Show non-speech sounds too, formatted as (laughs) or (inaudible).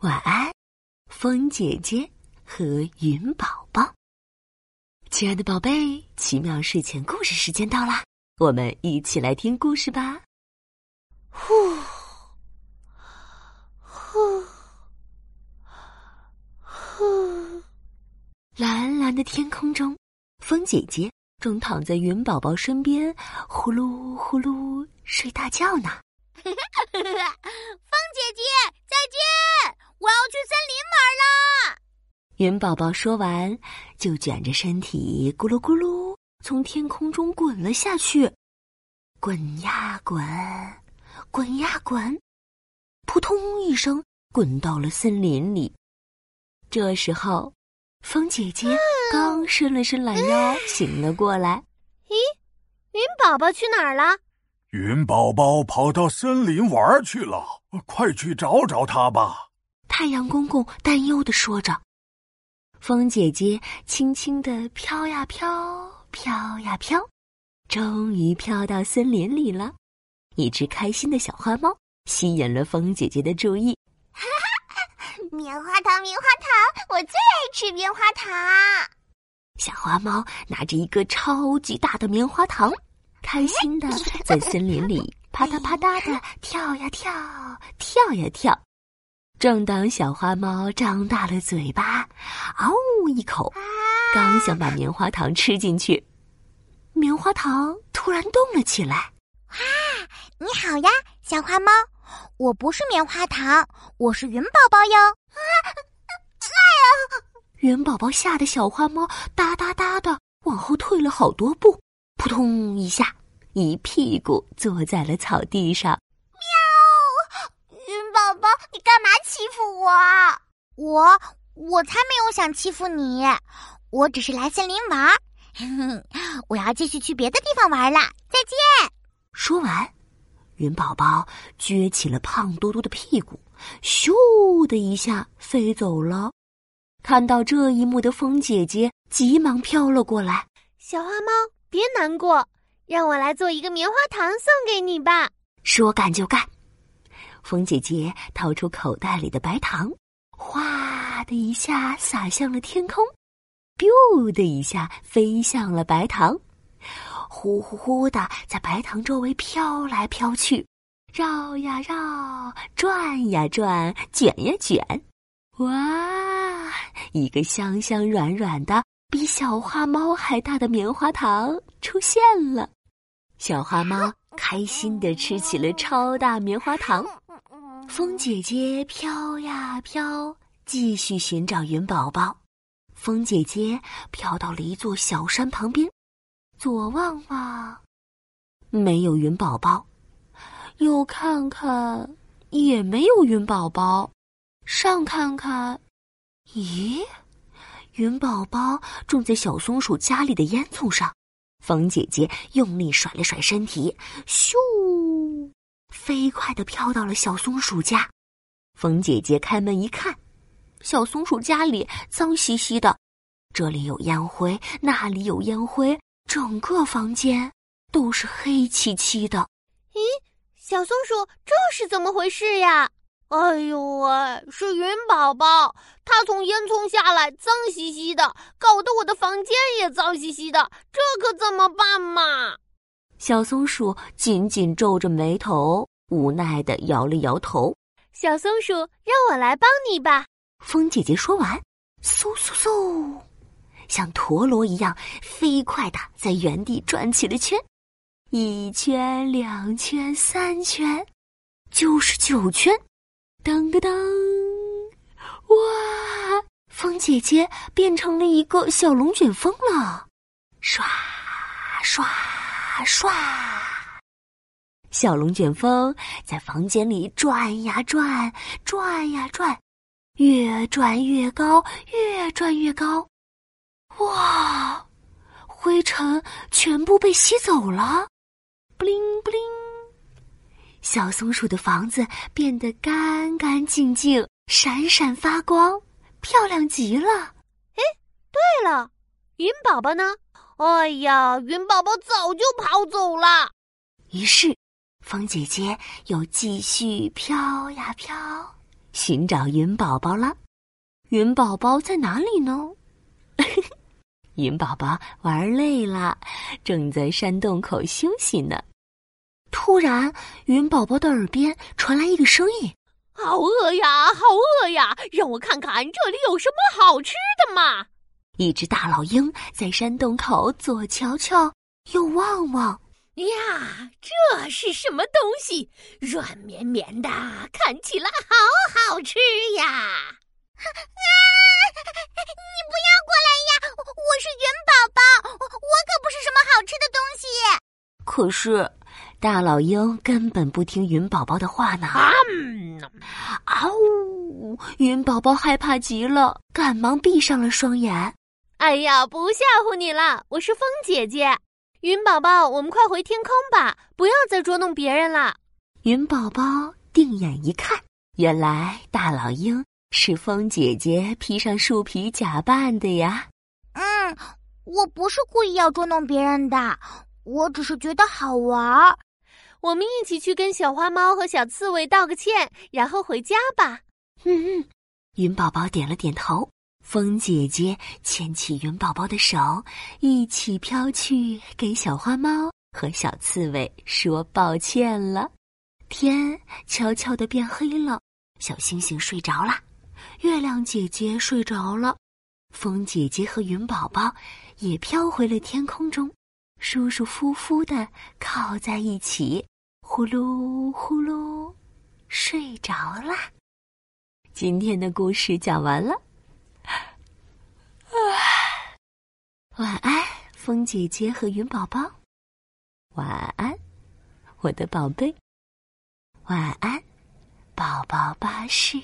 晚安，风姐姐和云宝宝。亲爱的宝贝，奇妙睡前故事时间到啦，我们一起来听故事吧。呼呼呼！蓝蓝的天空中，风姐姐正躺在云宝宝身边，呼噜呼噜睡大觉呢。风姐姐，再见！我要去森林玩啦。云宝宝说完，就卷着身体咕噜咕噜从天空中滚了下去，滚呀滚，滚呀滚，扑通一声滚到了森林里。这时候，风姐姐刚伸了伸懒腰，醒了过来。咦，云宝宝去哪儿了？云宝宝跑到森林玩去了，快去找找他吧！太阳公公担忧的说着。风姐姐轻轻的飘呀飘，飘呀飘，终于飘到森林里了。一只开心的小花猫吸引了风姐姐的注意。哈哈，棉花糖，棉花糖，我最爱吃棉花糖。小花猫拿着一个超级大的棉花糖。开心的在森林里 (laughs) 啪嗒啪嗒的跳呀跳，跳呀跳。正当小花猫张大了嘴巴，嗷呜一口，刚想把棉花糖吃进去，棉花糖突然动了起来。哇，你好呀，小花猫！我不是棉花糖，我是云宝宝哟。啊，哎呀！云宝宝吓得小花猫哒哒哒的往后退了好多步。扑通一下，一屁股坐在了草地上。喵！云宝宝，你干嘛欺负我？我我才没有想欺负你，我只是来森林玩。(laughs) 我要继续去别的地方玩了，再见。说完，云宝宝撅起了胖嘟嘟的屁股，咻的一下飞走了。看到这一幕的风姐姐急忙飘了过来，小花猫。别难过，让我来做一个棉花糖送给你吧。说干就干，风姐姐掏出口袋里的白糖，哗的一下洒向了天空，biu 的一下飞向了白糖，呼呼呼的在白糖周围飘来飘去，绕呀绕，转呀转，卷呀卷，哇，一个香香软软的。比小花猫还大的棉花糖出现了，小花猫开心的吃起了超大棉花糖。风姐姐飘呀飘，继续寻找云宝宝。风姐姐飘到了一座小山旁边，左望望，没有云宝宝；右看看，也没有云宝宝；上看看，咦？云宝宝种在小松鼠家里的烟囱上，风姐姐用力甩了甩身体，咻，飞快的飘到了小松鼠家。风姐姐开门一看，小松鼠家里脏兮兮的，这里有烟灰，那里有烟灰，整个房间都是黑漆漆的。咦，小松鼠，这是怎么回事呀？哎呦喂，是云宝宝，他从烟囱下来，脏兮兮的，搞得我的房间也脏兮兮的，这可怎么办嘛？小松鼠紧紧皱着眉头，无奈的摇了摇头。小松鼠，让我来帮你吧。风姐姐说完，嗖嗖嗖，像陀螺一样飞快的在原地转起了圈，一圈、两圈、三圈，九十九圈。噔噔噔！哇，风姐姐变成了一个小龙卷风了，刷刷刷！小龙卷风在房间里转呀转，转呀转，越转越高，越转越高。哇，灰尘全部被吸走了，布灵布灵。小松鼠的房子变得干干净净、闪闪发光，漂亮极了。哎，对了，云宝宝呢？哎呀，云宝宝早就跑走了。于是，风姐姐又继续飘呀飘，寻找云宝宝了。云宝宝在哪里呢？(laughs) 云宝宝玩累了，正在山洞口休息呢。突然，云宝宝的耳边传来一个声音：“好饿呀，好饿呀！让我看看这里有什么好吃的嘛！”一只大老鹰在山洞口左瞧瞧，右望望。呀，这是什么东西？软绵绵的，看起来好好吃呀！啊，你不要过来呀！我是云宝宝，我可不是什么好吃的东西。可是，大老鹰根本不听云宝宝的话呢。啊呜！云宝宝害怕极了，赶忙闭上了双眼。哎呀，不吓唬你了，我是风姐姐。云宝宝，我们快回天空吧，不要再捉弄别人了。云宝宝定眼一看，原来大老鹰是风姐姐披上树皮假扮的呀。嗯，我不是故意要捉弄别人的，我只是觉得好玩。我们一起去跟小花猫和小刺猬道个歉，然后回家吧。嗯嗯，云宝宝点了点头。风姐姐牵起云宝宝的手，一起飘去，给小花猫和小刺猬说抱歉了。天悄悄的变黑了，小星星睡着了，月亮姐姐睡着了，风姐姐和云宝宝也飘回了天空中，舒舒服服的靠在一起，呼噜呼噜，睡着了。今天的故事讲完了。晚安，风姐姐和云宝宝。晚安，我的宝贝。晚安，宝宝巴士。